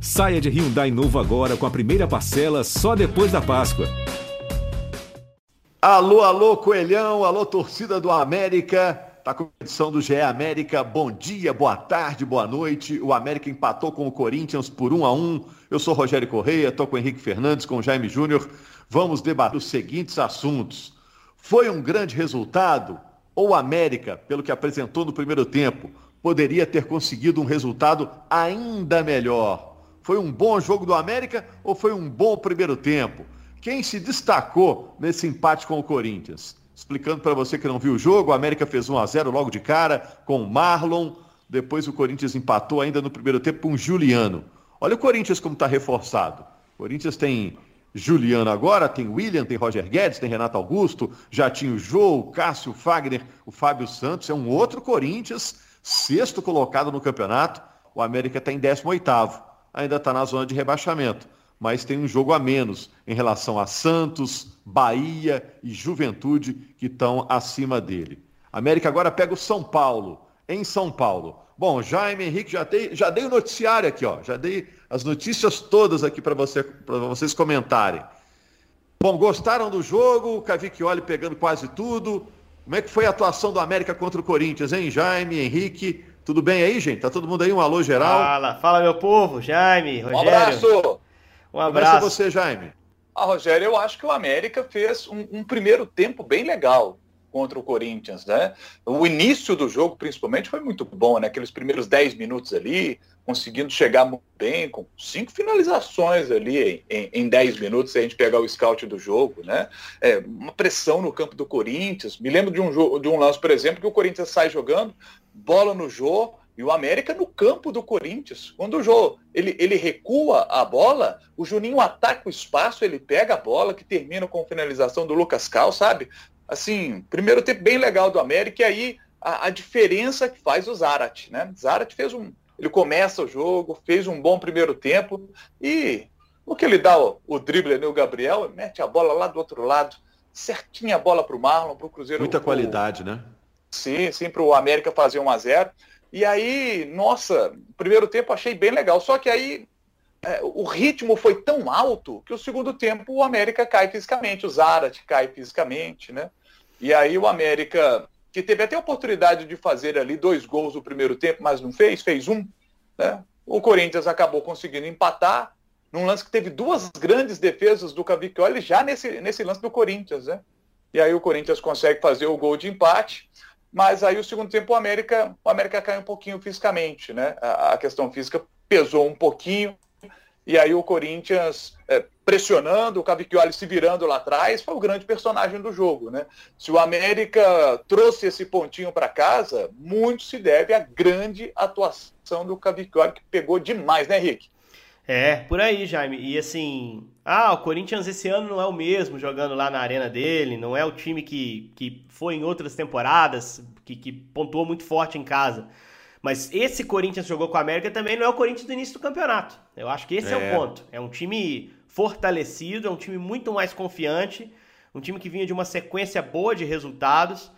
Saia de Hyundai novo agora com a primeira parcela só depois da Páscoa. Alô, alô, Coelhão, alô, torcida do América. Tá com a edição do GE América. Bom dia, boa tarde, boa noite. O América empatou com o Corinthians por 1 a 1. Eu sou Rogério Correia, tô com o Henrique Fernandes, com o Jaime Júnior. Vamos debater os seguintes assuntos. Foi um grande resultado? Ou o América, pelo que apresentou no primeiro tempo, poderia ter conseguido um resultado ainda melhor? Foi um bom jogo do América ou foi um bom primeiro tempo? Quem se destacou nesse empate com o Corinthians? Explicando para você que não viu o jogo, o América fez 1 a 0 logo de cara com o Marlon. Depois o Corinthians empatou ainda no primeiro tempo com o Juliano. Olha o Corinthians como está reforçado. O Corinthians tem Juliano agora, tem William, tem Roger Guedes, tem Renato Augusto, já tinha o Jô, o Cássio, o Fagner, o Fábio Santos. É um outro Corinthians, sexto colocado no campeonato. O América está em 18º ainda está na zona de rebaixamento, mas tem um jogo a menos em relação a Santos, Bahia e Juventude que estão acima dele. América agora pega o São Paulo, em São Paulo. Bom, Jaime Henrique, já dei, já dei o noticiário aqui, ó. Já dei as notícias todas aqui para você, vocês comentarem. Bom, gostaram do jogo? Cavicchioli pegando quase tudo. Como é que foi a atuação do América contra o Corinthians, hein, Jaime, Henrique? Tudo bem aí, gente? Tá todo mundo aí? Um alô geral? Fala, fala meu povo, Jaime, Rogério. Um abraço! Um abraço. Começa você, Jaime. Ah, Rogério, eu acho que o América fez um, um primeiro tempo bem legal contra o Corinthians, né? O início do jogo, principalmente, foi muito bom, né? Aqueles primeiros 10 minutos ali, conseguindo chegar muito bem, com cinco finalizações ali em, em 10 minutos, se a gente pegar o scout do jogo, né? É, uma pressão no campo do Corinthians. Me lembro de um, jogo, de um lance, por exemplo, que o Corinthians sai jogando, bola no Jô e o América no campo do Corinthians. Quando o Jô ele, ele recua a bola, o Juninho ataca o espaço, ele pega a bola, que termina com finalização do Lucas Cal, sabe? Assim, primeiro tempo bem legal do América, e aí a, a diferença que faz o Zarat, né? Zarat fez um. Ele começa o jogo, fez um bom primeiro tempo e no que ele dá o, o drible ali, o Gabriel, mete a bola lá do outro lado, certinha a bola para o Marlon, para o Cruzeiro. Muita qualidade, né? Sim, sim, para o América fazer 1 a 0 E aí, nossa, primeiro tempo achei bem legal. Só que aí é, o ritmo foi tão alto que o segundo tempo o América cai fisicamente, o Zarat cai fisicamente, né? E aí o América, que teve até a oportunidade de fazer ali dois gols no primeiro tempo, mas não fez, fez um, né? O Corinthians acabou conseguindo empatar num lance que teve duas grandes defesas do Cavicchioli já nesse, nesse lance do Corinthians, né? E aí o Corinthians consegue fazer o gol de empate mas aí o segundo tempo o América, o América cai um pouquinho fisicamente, né? A, a questão física pesou um pouquinho, e aí o Corinthians é, pressionando, o Cavicchioli se virando lá atrás, foi o grande personagem do jogo, né? Se o América trouxe esse pontinho para casa, muito se deve à grande atuação do Cavicchioli, que pegou demais, né, Rick? É, por aí, Jaime. E assim, ah, o Corinthians esse ano não é o mesmo jogando lá na arena dele, não é o time que, que foi em outras temporadas, que, que pontuou muito forte em casa. Mas esse Corinthians jogou com a América também não é o Corinthians do início do campeonato. Eu acho que esse é, é o ponto. É um time fortalecido, é um time muito mais confiante, um time que vinha de uma sequência boa de resultados.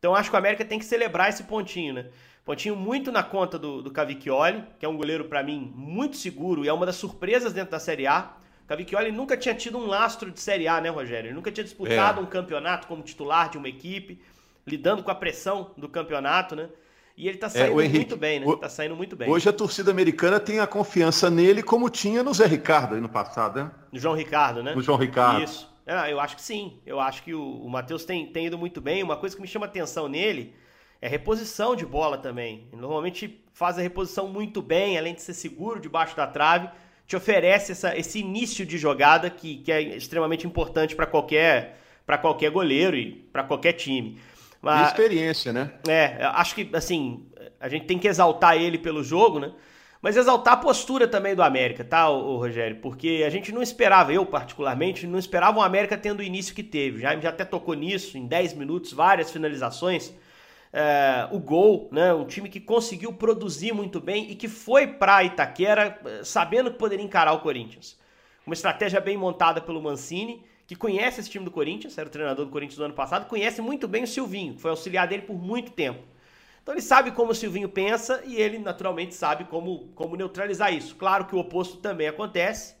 Então acho que o América tem que celebrar esse pontinho, né? Pontinho muito na conta do, do Cavicchioli, que é um goleiro para mim muito seguro e é uma das surpresas dentro da Série A. O Cavicchioli nunca tinha tido um lastro de Série A, né, Rogério? Ele nunca tinha disputado é. um campeonato como titular de uma equipe, lidando com a pressão do campeonato, né? E ele tá é, saindo é, Henrique, muito bem, né? O, tá saindo muito bem. Hoje a torcida americana tem a confiança nele como tinha no Zé Ricardo aí no passado, né? No João Ricardo, né? No João Ricardo. Isso. É, eu acho que sim. Eu acho que o, o Matheus tem, tem ido muito bem. Uma coisa que me chama atenção nele é reposição de bola também. Ele normalmente faz a reposição muito bem, além de ser seguro debaixo da trave, te oferece essa, esse início de jogada que, que é extremamente importante para qualquer, qualquer goleiro e para qualquer time. Mas, experiência, né? É, acho que assim, a gente tem que exaltar ele pelo jogo, né? Mas exaltar a postura também do América, tá, o Rogério? Porque a gente não esperava, eu particularmente, não esperava o América tendo o início que teve. Já, já até tocou nisso, em 10 minutos, várias finalizações é, o gol, né? Um time que conseguiu produzir muito bem e que foi para Itaquera eh, sabendo que poderia encarar o Corinthians. Uma estratégia bem montada pelo Mancini, que conhece esse time do Corinthians, era o treinador do Corinthians do ano passado, conhece muito bem o Silvinho, que foi auxiliar dele por muito tempo. Então ele sabe como o Silvinho pensa e ele naturalmente sabe como, como neutralizar isso. Claro que o oposto também acontece,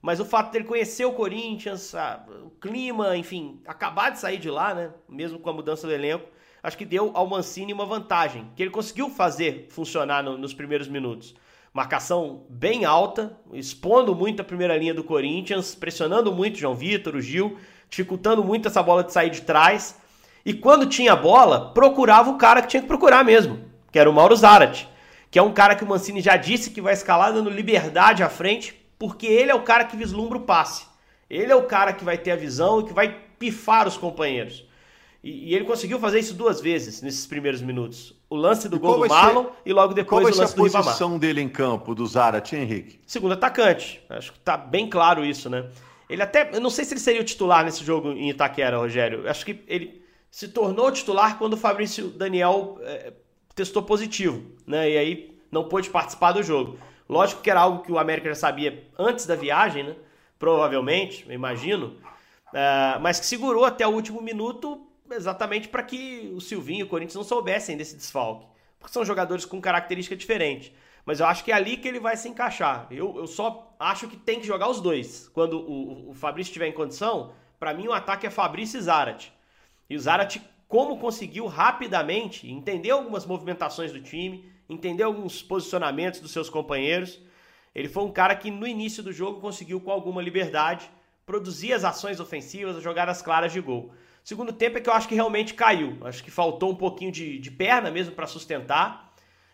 mas o fato dele conhecer o Corinthians, a, o clima, enfim, acabar de sair de lá, né? Mesmo com a mudança do elenco, acho que deu ao Mancini uma vantagem, que ele conseguiu fazer funcionar no, nos primeiros minutos. Marcação bem alta, expondo muito a primeira linha do Corinthians, pressionando muito o João Vitor, o Gil, dificultando muito essa bola de sair de trás. E quando tinha bola, procurava o cara que tinha que procurar mesmo, que era o Mauro Zarate, que é um cara que o Mancini já disse que vai escalar dando liberdade à frente, porque ele é o cara que vislumbra o passe. Ele é o cara que vai ter a visão e que vai pifar os companheiros. E, e ele conseguiu fazer isso duas vezes nesses primeiros minutos. O lance do e gol do Marlon ser, e logo depois o lance do Ribamar. Qual a posição dele em campo, do Zarate, Henrique? Segundo atacante. Acho que tá bem claro isso, né? Ele até. Eu não sei se ele seria o titular nesse jogo em Itaquera, Rogério. Acho que ele se tornou titular quando o Fabrício Daniel é, testou positivo, né? E aí não pôde participar do jogo. Lógico que era algo que o América já sabia antes da viagem, né? Provavelmente, eu imagino. É, mas que segurou até o último minuto exatamente para que o Silvinho e o Corinthians não soubessem desse desfalque. Porque são jogadores com característica diferente. Mas eu acho que é ali que ele vai se encaixar. Eu, eu só acho que tem que jogar os dois. Quando o, o Fabrício estiver em condição, para mim o ataque é Fabrício e Zarat. E o Zarat, como conseguiu rapidamente entender algumas movimentações do time, entender alguns posicionamentos dos seus companheiros. Ele foi um cara que no início do jogo conseguiu, com alguma liberdade, produzir as ações ofensivas, as jogadas claras de gol. Segundo tempo é que eu acho que realmente caiu. Acho que faltou um pouquinho de, de perna mesmo para sustentar.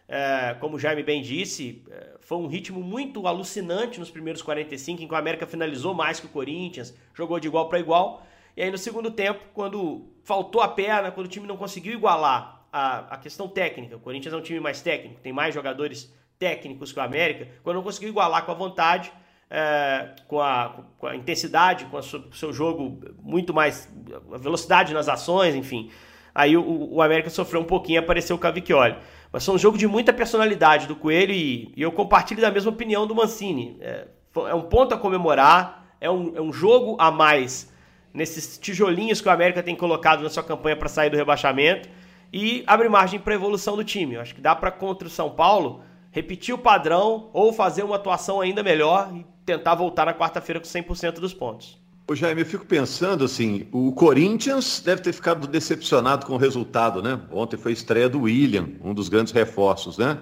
É, como o Jaime bem disse, é, foi um ritmo muito alucinante nos primeiros 45, em que o América finalizou mais que o Corinthians, jogou de igual para igual. E aí no segundo tempo, quando faltou a perna, quando o time não conseguiu igualar a, a questão técnica. O Corinthians é um time mais técnico, tem mais jogadores técnicos que o América. Quando não conseguiu igualar com a vontade, é, com, a, com, a, intensidade, com o seu jogo muito mais. a velocidade nas ações, enfim. Aí o, o América sofreu um pouquinho e apareceu o Cavicchioli. Mas foi um jogo de muita personalidade do Coelho e, e eu compartilho da mesma opinião do Mancini. É, é um ponto a comemorar, é um, é um jogo a mais nesses tijolinhos que o América tem colocado na sua campanha para sair do rebaixamento e abre margem para evolução do time. Eu acho que dá para contra o São Paulo repetir o padrão ou fazer uma atuação ainda melhor e tentar voltar na quarta-feira com 100% dos pontos. Ô Jaime, eu fico pensando assim, o Corinthians deve ter ficado decepcionado com o resultado, né? Ontem foi a estreia do William, um dos grandes reforços, né?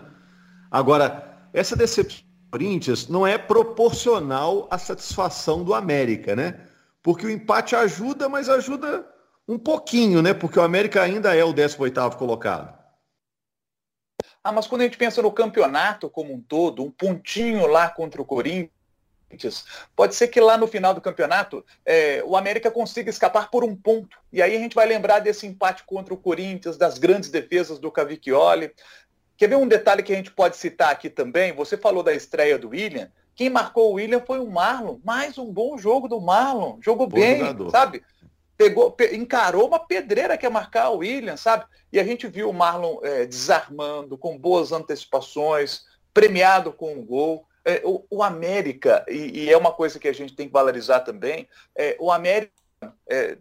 Agora, essa decepção do Corinthians não é proporcional à satisfação do América, né? Porque o empate ajuda, mas ajuda um pouquinho, né? Porque o América ainda é o 18º colocado. Ah, mas quando a gente pensa no campeonato como um todo, um pontinho lá contra o Corinthians, pode ser que lá no final do campeonato é, o América consiga escapar por um ponto. E aí a gente vai lembrar desse empate contra o Corinthians, das grandes defesas do Cavicchioli. Quer ver um detalhe que a gente pode citar aqui também? Você falou da estreia do William. Quem marcou o William foi o Marlon. Mais um bom jogo do Marlon. Jogou bom bem, jogador. sabe? pegou, encarou uma pedreira que é marcar o William, sabe? E a gente viu o Marlon é, desarmando, com boas antecipações, premiado com um gol. É, o, o, América, e, e, é uma coisa que a gente tem que valorizar também, é, o América é,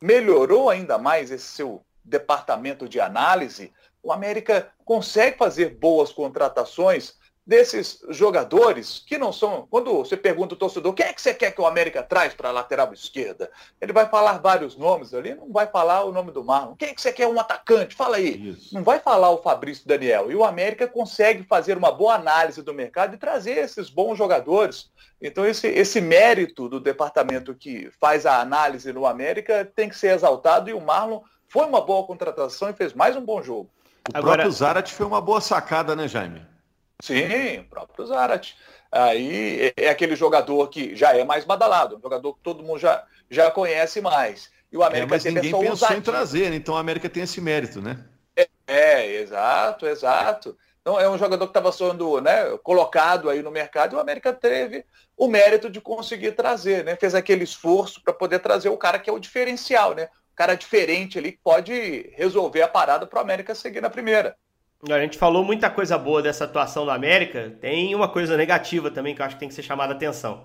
melhorou ainda mais esse seu departamento de análise. O América consegue fazer boas contratações desses jogadores que não são. Quando você pergunta o torcedor, quem é que você quer que o América traz para a lateral esquerda? Ele vai falar vários nomes ali, não vai falar o nome do Marlon. Quem é que você quer um atacante? Fala aí. Isso. Não vai falar o Fabrício Daniel. E o América consegue fazer uma boa análise do mercado e trazer esses bons jogadores. Então esse, esse mérito do departamento que faz a análise no América tem que ser exaltado e o Marlon foi uma boa contratação e fez mais um bom jogo. O Agora... próprio Zarat foi uma boa sacada, né, Jaime? Sim, o próprio Zarat. Aí é, é aquele jogador que já é mais badalado, um jogador que todo mundo já, já conhece mais. E o América é, mas ninguém pensou ousadia. em trazer, né? então o América tem esse mérito, né? É, é exato, exato. Então é um jogador que estava sendo né, colocado aí no mercado e o América teve o mérito de conseguir trazer, né? Fez aquele esforço para poder trazer o cara que é o diferencial, né? O cara diferente ali que pode resolver a parada para o América seguir na primeira. A gente falou muita coisa boa dessa atuação do América, tem uma coisa negativa também que eu acho que tem que ser chamada a atenção.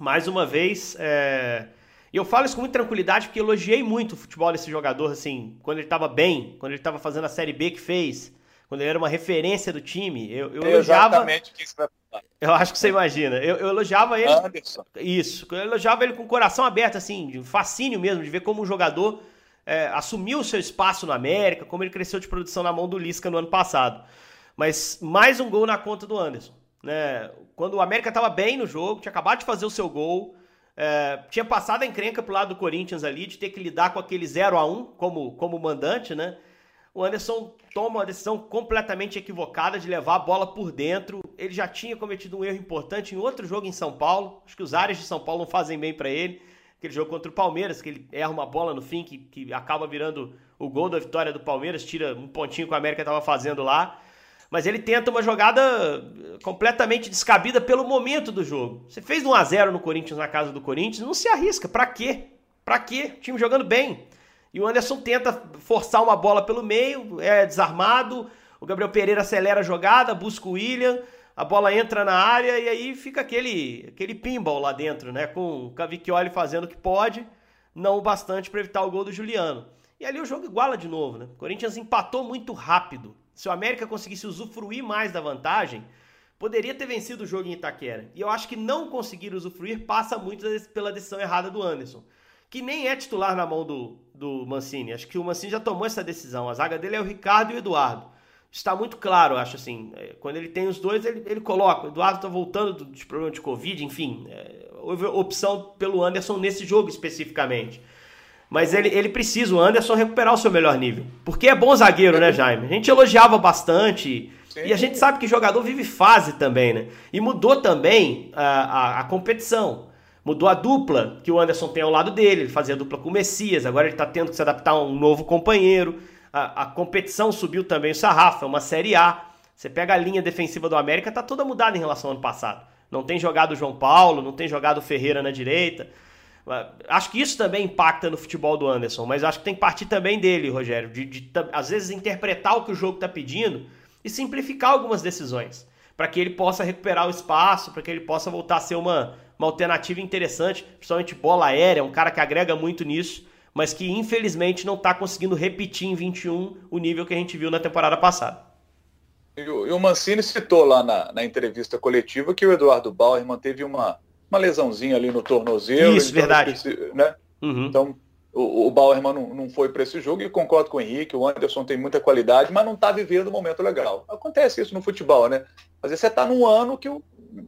Mais uma vez, é... Eu falo isso com muita tranquilidade porque elogiei muito o futebol desse jogador, assim, quando ele estava bem, quando ele estava fazendo a Série B que fez, quando ele era uma referência do time. Eu, eu é elogiava. Exatamente que vai. Eu acho que você imagina. Eu, eu elogiava ele. Anderson. Isso. Eu elogiava ele com o coração aberto, assim, de fascínio mesmo, de ver como um jogador é, assumiu o seu espaço no América, como ele cresceu de produção na mão do Lisca no ano passado. Mas mais um gol na conta do Anderson. Né? Quando o América estava bem no jogo, tinha acabado de fazer o seu gol, é, tinha passado a encrenca pro lado do Corinthians ali, de ter que lidar com aquele 0 a 1 como, como mandante, né? O Anderson toma uma decisão completamente equivocada de levar a bola por dentro. Ele já tinha cometido um erro importante em outro jogo em São Paulo. Acho que os áreas de São Paulo não fazem bem para ele. Aquele jogo contra o Palmeiras, que ele erra uma bola no fim, que, que acaba virando o gol da vitória do Palmeiras, tira um pontinho que o América estava fazendo lá mas ele tenta uma jogada completamente descabida pelo momento do jogo. Você fez 1 a 0 no Corinthians na casa do Corinthians, não se arrisca. Para quê? Para quê? O time jogando bem. E o Anderson tenta forçar uma bola pelo meio, é desarmado. O Gabriel Pereira acelera a jogada, busca o William, a bola entra na área e aí fica aquele aquele pinball lá dentro, né? Com o Cavicchioli fazendo o que pode, não o bastante para evitar o gol do Juliano. E ali o jogo iguala de novo, né? O Corinthians empatou muito rápido se o América conseguisse usufruir mais da vantagem, poderia ter vencido o jogo em Itaquera. E eu acho que não conseguir usufruir passa muito pela decisão errada do Anderson, que nem é titular na mão do, do Mancini. Acho que o Mancini já tomou essa decisão. A zaga dele é o Ricardo e o Eduardo. Está muito claro, acho assim. É, quando ele tem os dois, ele, ele coloca. O Eduardo está voltando de problema de Covid, enfim. É, houve opção pelo Anderson nesse jogo especificamente. Mas ele, ele precisa, o Anderson, recuperar o seu melhor nível. Porque é bom zagueiro, né, Jaime? A gente elogiava bastante. E a gente sabe que jogador vive fase também, né? E mudou também a, a, a, competição. Mudou a dupla que o Anderson tem ao lado dele. Ele fazia dupla com o Messias, agora ele está tendo que se adaptar a um novo companheiro. A, a competição subiu também o sarrafo, é uma Série A. Você pega a linha defensiva do América, tá toda mudada em relação ao ano passado. Não tem jogado o João Paulo, não tem jogado o Ferreira na direita. Acho que isso também impacta no futebol do Anderson, mas acho que tem que partir também dele, Rogério, de, de às vezes interpretar o que o jogo está pedindo e simplificar algumas decisões, para que ele possa recuperar o espaço, para que ele possa voltar a ser uma, uma alternativa interessante, principalmente bola aérea, um cara que agrega muito nisso, mas que infelizmente não está conseguindo repetir em 21 o nível que a gente viu na temporada passada. E o, Mancini citou lá na, na entrevista coletiva que o Eduardo Bauer manteve uma uma lesãozinha ali no tornozelo. Isso, verdade. Né? Uhum. Então, o, o Bauerman não, não foi para esse jogo e concordo com o Henrique, o Anderson tem muita qualidade, mas não está vivendo um momento legal. Acontece isso no futebol, né? Às vezes você está num ano que o,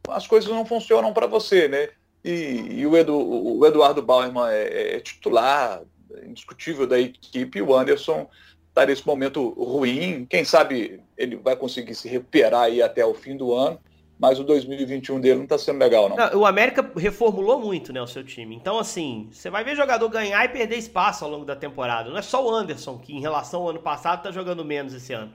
as coisas não funcionam para você, né? E, e o, Edu, o, Eduardo Bauerman é, é, titular, indiscutível da equipe, o Anderson está nesse momento ruim. Quem sabe ele vai conseguir se recuperar aí até o fim do ano mas o 2021 dele não está sendo legal, não. não. O América reformulou muito, né, o seu time. Então, assim, você vai ver jogador ganhar e perder espaço ao longo da temporada. Não é só o Anderson, que em relação ao ano passado está jogando menos esse ano.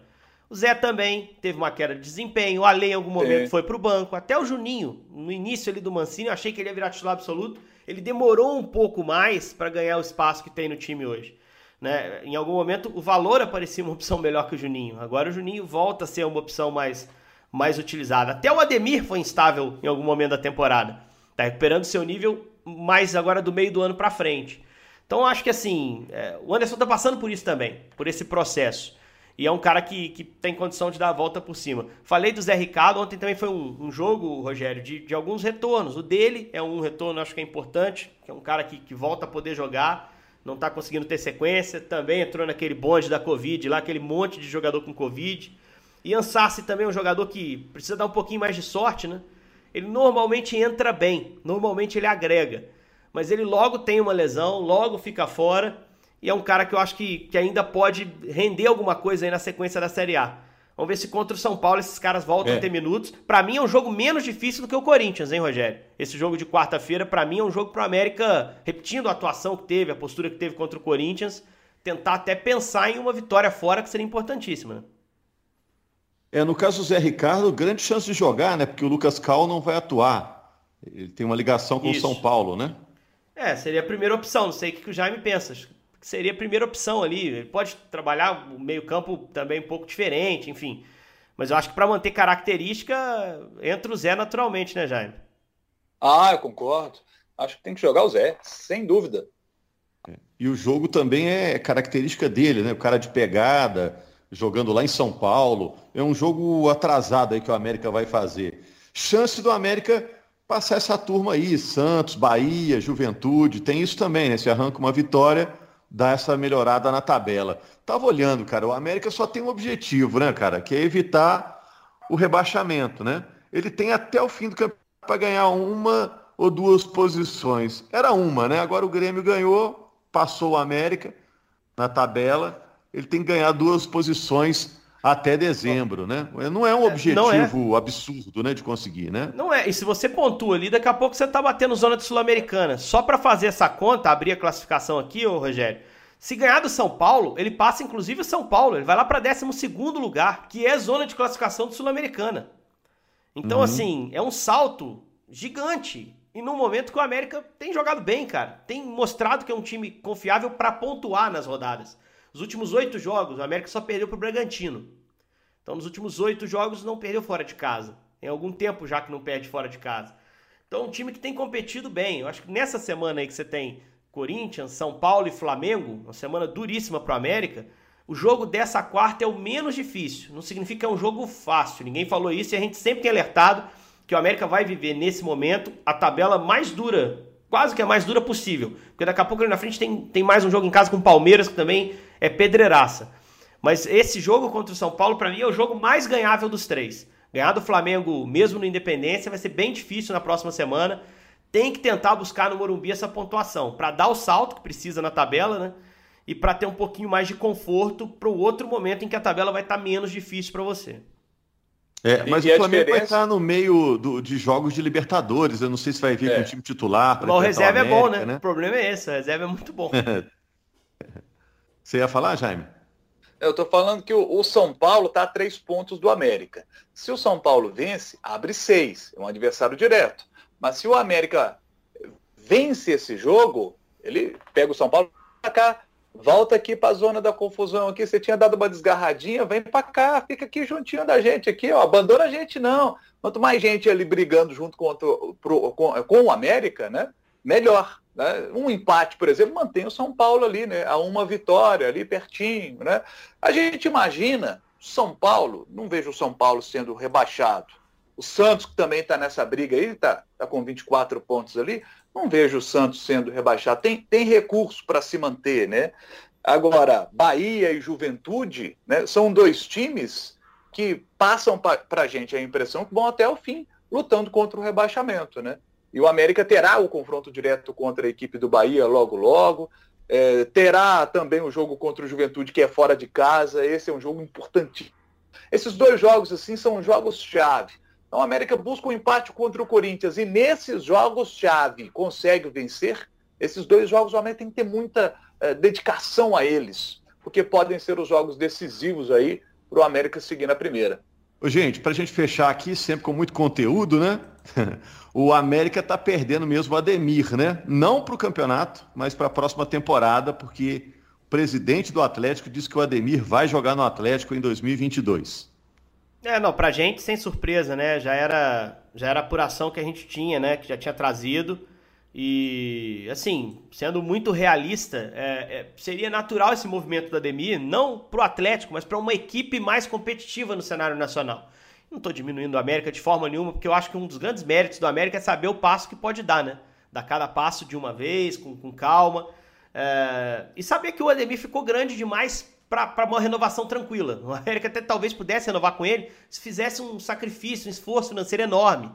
O Zé também teve uma queda de desempenho. O Ale em algum momento Sim. foi para o banco. Até o Juninho, no início ali do Mancini, eu achei que ele ia virar titular absoluto. Ele demorou um pouco mais para ganhar o espaço que tem no time hoje. Né? Em algum momento, o valor aparecia uma opção melhor que o Juninho. Agora o Juninho volta a ser uma opção mais mais utilizada. Até o Ademir foi instável em algum momento da temporada. Tá recuperando seu nível mais agora do meio do ano para frente. Então acho que assim, é, o Anderson tá passando por isso também, por esse processo. E é um cara que, que tem condição de dar a volta por cima. Falei do Zé Ricardo, ontem também foi um, um jogo, Rogério, de, de, alguns retornos. O dele é um retorno, acho que é importante, que é um cara que, que volta a poder jogar, não está conseguindo ter sequência. Também entrou naquele bonde da Covid lá, aquele monte de jogador com Covid. Ian Sassi também é um jogador que precisa dar um pouquinho mais de sorte, né? Ele normalmente entra bem, normalmente ele agrega. Mas ele logo tem uma lesão, logo fica fora. E é um cara que eu acho que, que ainda pode render alguma coisa aí na sequência da Série A. Vamos ver se contra o São Paulo esses caras voltam é. a ter minutos. Para mim é um jogo menos difícil do que o Corinthians, hein, Rogério? Esse jogo de quarta-feira, para mim, é um jogo pro América, repetindo a atuação que teve, a postura que teve contra o Corinthians, tentar até pensar em uma vitória fora que seria importantíssima, né? É, no caso do Zé Ricardo, grande chance de jogar, né? Porque o Lucas Cal não vai atuar. Ele tem uma ligação com o São Paulo, né? É, seria a primeira opção. Não sei o que o Jaime pensa. Seria a primeira opção ali. Ele pode trabalhar o meio-campo também um pouco diferente, enfim. Mas eu acho que para manter característica, entra o Zé naturalmente, né, Jaime? Ah, eu concordo. Acho que tem que jogar o Zé, sem dúvida. E o jogo também é característica dele, né? O cara de pegada, jogando lá em São Paulo. É um jogo atrasado aí que o América vai fazer. Chance do América passar essa turma aí, Santos, Bahia, Juventude, tem isso também, né? Se arranca uma vitória, dá essa melhorada na tabela. Tava olhando, cara, o América só tem um objetivo, né, cara? Que é evitar o rebaixamento, né? Ele tem até o fim do campeonato para ganhar uma ou duas posições. Era uma, né? Agora o Grêmio ganhou, passou o América na tabela, ele tem que ganhar duas posições até dezembro, né? Não é um é, objetivo é. absurdo, né, de conseguir, né? Não é. E se você pontua ali, daqui a pouco você tá batendo zona de sul-americana. Só para fazer essa conta, abrir a classificação aqui, ô Rogério. Se ganhar do São Paulo, ele passa inclusive o São Paulo, ele vai lá para 12 segundo lugar, que é zona de classificação do sul-americana. Então, uhum. assim, é um salto gigante e no momento que o América tem jogado bem, cara. Tem mostrado que é um time confiável para pontuar nas rodadas. Os últimos oito jogos, o América só perdeu para o Bragantino. Então, nos últimos oito jogos, não perdeu fora de casa. Tem algum tempo já que não perde fora de casa. Então, um time que tem competido bem. Eu acho que nessa semana aí que você tem Corinthians, São Paulo e Flamengo, uma semana duríssima para o América, o jogo dessa quarta é o menos difícil. Não significa que é um jogo fácil. Ninguém falou isso e a gente sempre tem alertado que o América vai viver nesse momento a tabela mais dura, quase que a mais dura possível. Porque daqui a pouco ali na frente tem, tem mais um jogo em casa com o Palmeiras, que também é pedreiraça. Mas esse jogo contra o São Paulo, para mim, é o jogo mais ganhável dos três. Ganhar do Flamengo, mesmo no Independência, vai ser bem difícil na próxima semana. Tem que tentar buscar no Morumbi essa pontuação, para dar o salto que precisa na tabela, né? E para ter um pouquinho mais de conforto para o outro momento em que a tabela vai estar tá menos difícil para você. É, mas e o Flamengo diferença... vai estar no meio do, de jogos de Libertadores. Eu não sei se vai vir é. com o time titular. Mas o reserva América, é bom, né? né? O problema é esse, o reserva é muito bom. Você ia falar, Jaime? Eu estou falando que o, o São Paulo está a três pontos do América. Se o São Paulo vence, abre seis. É um adversário direto. Mas se o América vence esse jogo, ele pega o São Paulo para cá, volta aqui para a zona da confusão aqui, você tinha dado uma desgarradinha, vem para cá, fica aqui juntinho da gente aqui, ó, abandona a gente não. Quanto mais gente ali brigando junto pro, com, com o América, né, melhor. Né? Um empate, por exemplo, mantém o São Paulo ali, né, a uma vitória ali pertinho, né. A gente imagina São Paulo, não vejo o São Paulo sendo rebaixado. O Santos, que também está nessa briga aí, está tá com 24 pontos ali, não vejo o Santos sendo rebaixado. Tem, tem recurso para se manter, né? Agora, Bahia e Juventude né, são dois times que passam para a gente a impressão que vão até o fim lutando contra o rebaixamento, né? E o América terá o confronto direto contra a equipe do Bahia logo logo. É, terá também o jogo contra o Juventude, que é fora de casa. Esse é um jogo importantíssimo. Esses dois jogos, assim, são jogos-chave. Então a América busca um empate contra o Corinthians e nesses jogos-chave consegue vencer. Esses dois jogos o América tem que ter muita eh, dedicação a eles, porque podem ser os jogos decisivos aí para o América seguir na primeira. Ô, gente, para a gente fechar aqui, sempre com muito conteúdo, né? o América está perdendo mesmo o Ademir, né? Não para o campeonato, mas para a próxima temporada, porque o presidente do Atlético disse que o Ademir vai jogar no Atlético em 2022. É, não, pra gente, sem surpresa, né? Já era, já era a apuração que a gente tinha, né? Que já tinha trazido. E, assim, sendo muito realista, é, é, seria natural esse movimento do Ademir, não pro Atlético, mas para uma equipe mais competitiva no cenário nacional. Não estou diminuindo o América de forma nenhuma, porque eu acho que um dos grandes méritos do América é saber o passo que pode dar, né? Dar cada passo de uma vez, com, com calma. É, e saber que o Ademir ficou grande demais para uma renovação tranquila. O América até talvez pudesse renovar com ele se fizesse um sacrifício, um esforço financeiro enorme.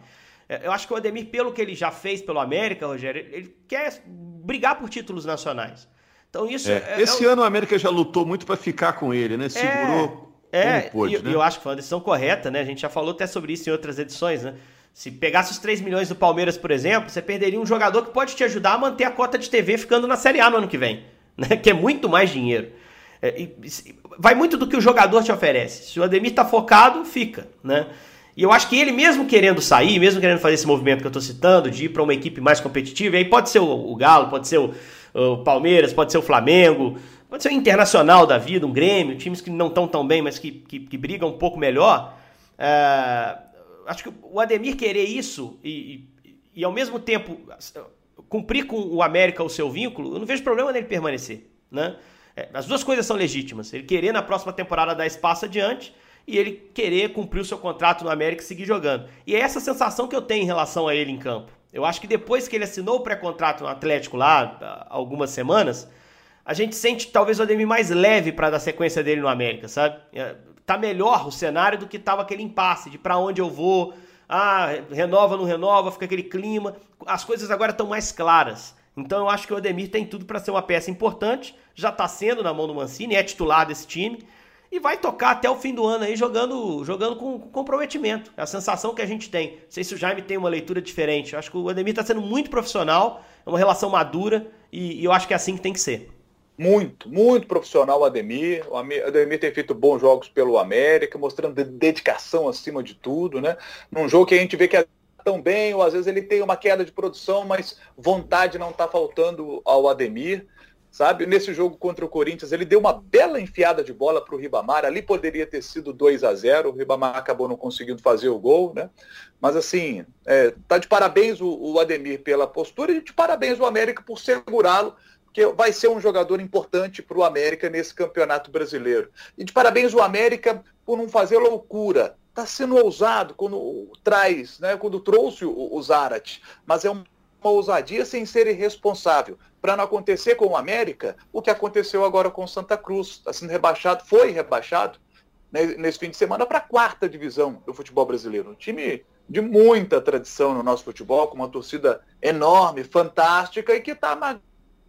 É, eu acho que o Ademir, pelo que ele já fez pelo América, Rogério, ele quer brigar por títulos nacionais. Então isso é, é, esse é ano o América já lutou muito para ficar com ele, né? Segurou é, como pôde, e, né? eu acho que foi uma decisão correta, né? A gente já falou até sobre isso em outras edições, né? Se pegasse os 3 milhões do Palmeiras, por exemplo, você perderia um jogador que pode te ajudar a manter a cota de TV ficando na Série A no ano que vem, né? Que é muito mais dinheiro. É, vai muito do que o jogador te oferece. Se o Ademir está focado, fica, né? E eu acho que ele, mesmo querendo sair, mesmo querendo fazer esse movimento que eu estou citando, de ir para uma equipe mais competitiva, aí pode ser o, o Galo, pode ser o, o, Palmeiras, pode ser o Flamengo, pode ser o Internacional da vida, um Grêmio, times que não estão tão bem, mas que, que, que, brigam um pouco melhor. É, acho que o Ademir querer isso e, e, e, ao mesmo tempo cumprir com o América o seu vínculo, eu não vejo problema nele permanecer, né? É, as duas coisas são legítimas. Ele querer na próxima temporada dar espaço adiante e ele querer cumprir o seu contrato no América e seguir jogando. E é essa sensação que eu tenho em relação a ele em campo. Eu acho que depois que ele assinou o pré-contrato no Atlético lá, algumas semanas, a gente sente talvez o Ademir mais leve para dar sequência dele no América, sabe? É, tá melhor o cenário do que tava aquele impasse de para onde eu vou, ah, renova, não renova, fica aquele clima. As coisas agora estão mais claras. Então eu acho que o Ademir tem tudo para ser uma peça importante, já está sendo na mão do Mancini, é titular desse time e vai tocar até o fim do ano aí jogando, jogando com, com comprometimento. É a sensação que a gente tem. Não sei se o Jaime tem uma leitura diferente. Eu acho que o Ademir está sendo muito profissional, é uma relação madura e, e, eu acho que é assim que tem que ser. Muito, muito profissional o Ademir. O Ademir tem feito bons jogos pelo América, mostrando dedicação acima de tudo, né? Num jogo que a gente vê que é tão bem, ou às vezes ele tem uma queda de produção, mas vontade não está faltando ao Ademir, sabe? Nesse jogo contra o Corinthians, ele deu uma bela enfiada de bola para o Ribamar, ali poderia ter sido 2 a 0 o Ribamar acabou não conseguindo fazer o gol, né? Mas assim, é, tá de parabéns o, o Ademir pela postura e de parabéns o América por segurá-lo, que vai ser um jogador importante para o América nesse campeonato brasileiro. E de parabéns o América por não fazer loucura, está sendo ousado quando traz, né, quando trouxe o, o Zarat, mas é uma ousadia sem ser irresponsável, para não acontecer com o América o que aconteceu agora com o Santa Cruz, está sendo rebaixado, foi rebaixado né, nesse fim de semana para a quarta divisão do futebol brasileiro, um time de muita tradição no nosso futebol, com uma torcida enorme, fantástica e que está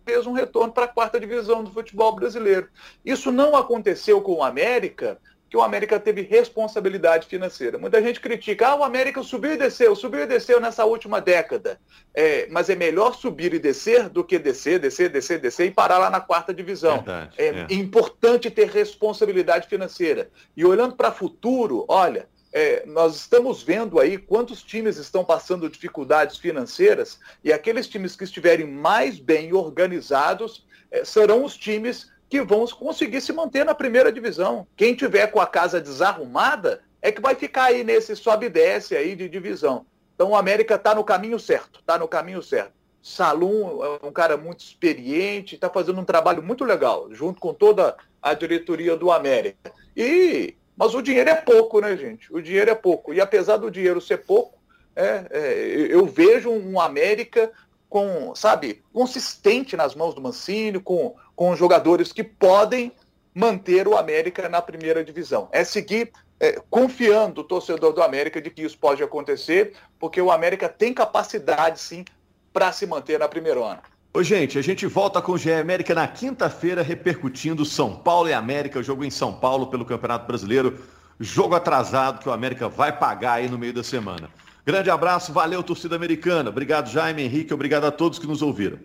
fez um retorno para a quarta divisão do futebol brasileiro. Isso não aconteceu com o América que o América teve responsabilidade financeira. Muita gente critica, ah, o América subiu e desceu, subiu e desceu nessa última década. É, mas é melhor subir e descer do que descer, descer, descer, descer e parar lá na quarta divisão. Verdade, é, é, importante ter responsabilidade financeira. E olhando para o futuro, olha, é, nós estamos vendo aí quantos times estão passando dificuldades financeiras e aqueles times que estiverem mais bem organizados é, serão os times que vão conseguir se manter na primeira divisão. Quem tiver com a casa desarrumada é que vai ficar aí nesse sobe e desce aí de divisão. Então o América está no caminho certo, está no caminho certo. Salum é um cara muito experiente, está fazendo um trabalho muito legal, junto com toda a diretoria do América. E mas o dinheiro é pouco, né, gente? O dinheiro é pouco. E apesar do dinheiro ser pouco, é, é, eu vejo um América com, sabe, consistente nas mãos do Mancini, com, com jogadores que podem manter o América na primeira divisão. É seguir é, confiando o torcedor do América de que isso pode acontecer, porque o América tem capacidade, sim, para se manter na primeira ano. Ô, gente, a gente volta com o GE América na quinta-feira, repercutindo São Paulo e América, o jogo em São Paulo pelo Campeonato Brasileiro. Jogo atrasado que o América vai pagar aí no meio da semana. Grande abraço, valeu, torcida americana. Obrigado, Jaime, Henrique, obrigado a todos que nos ouviram.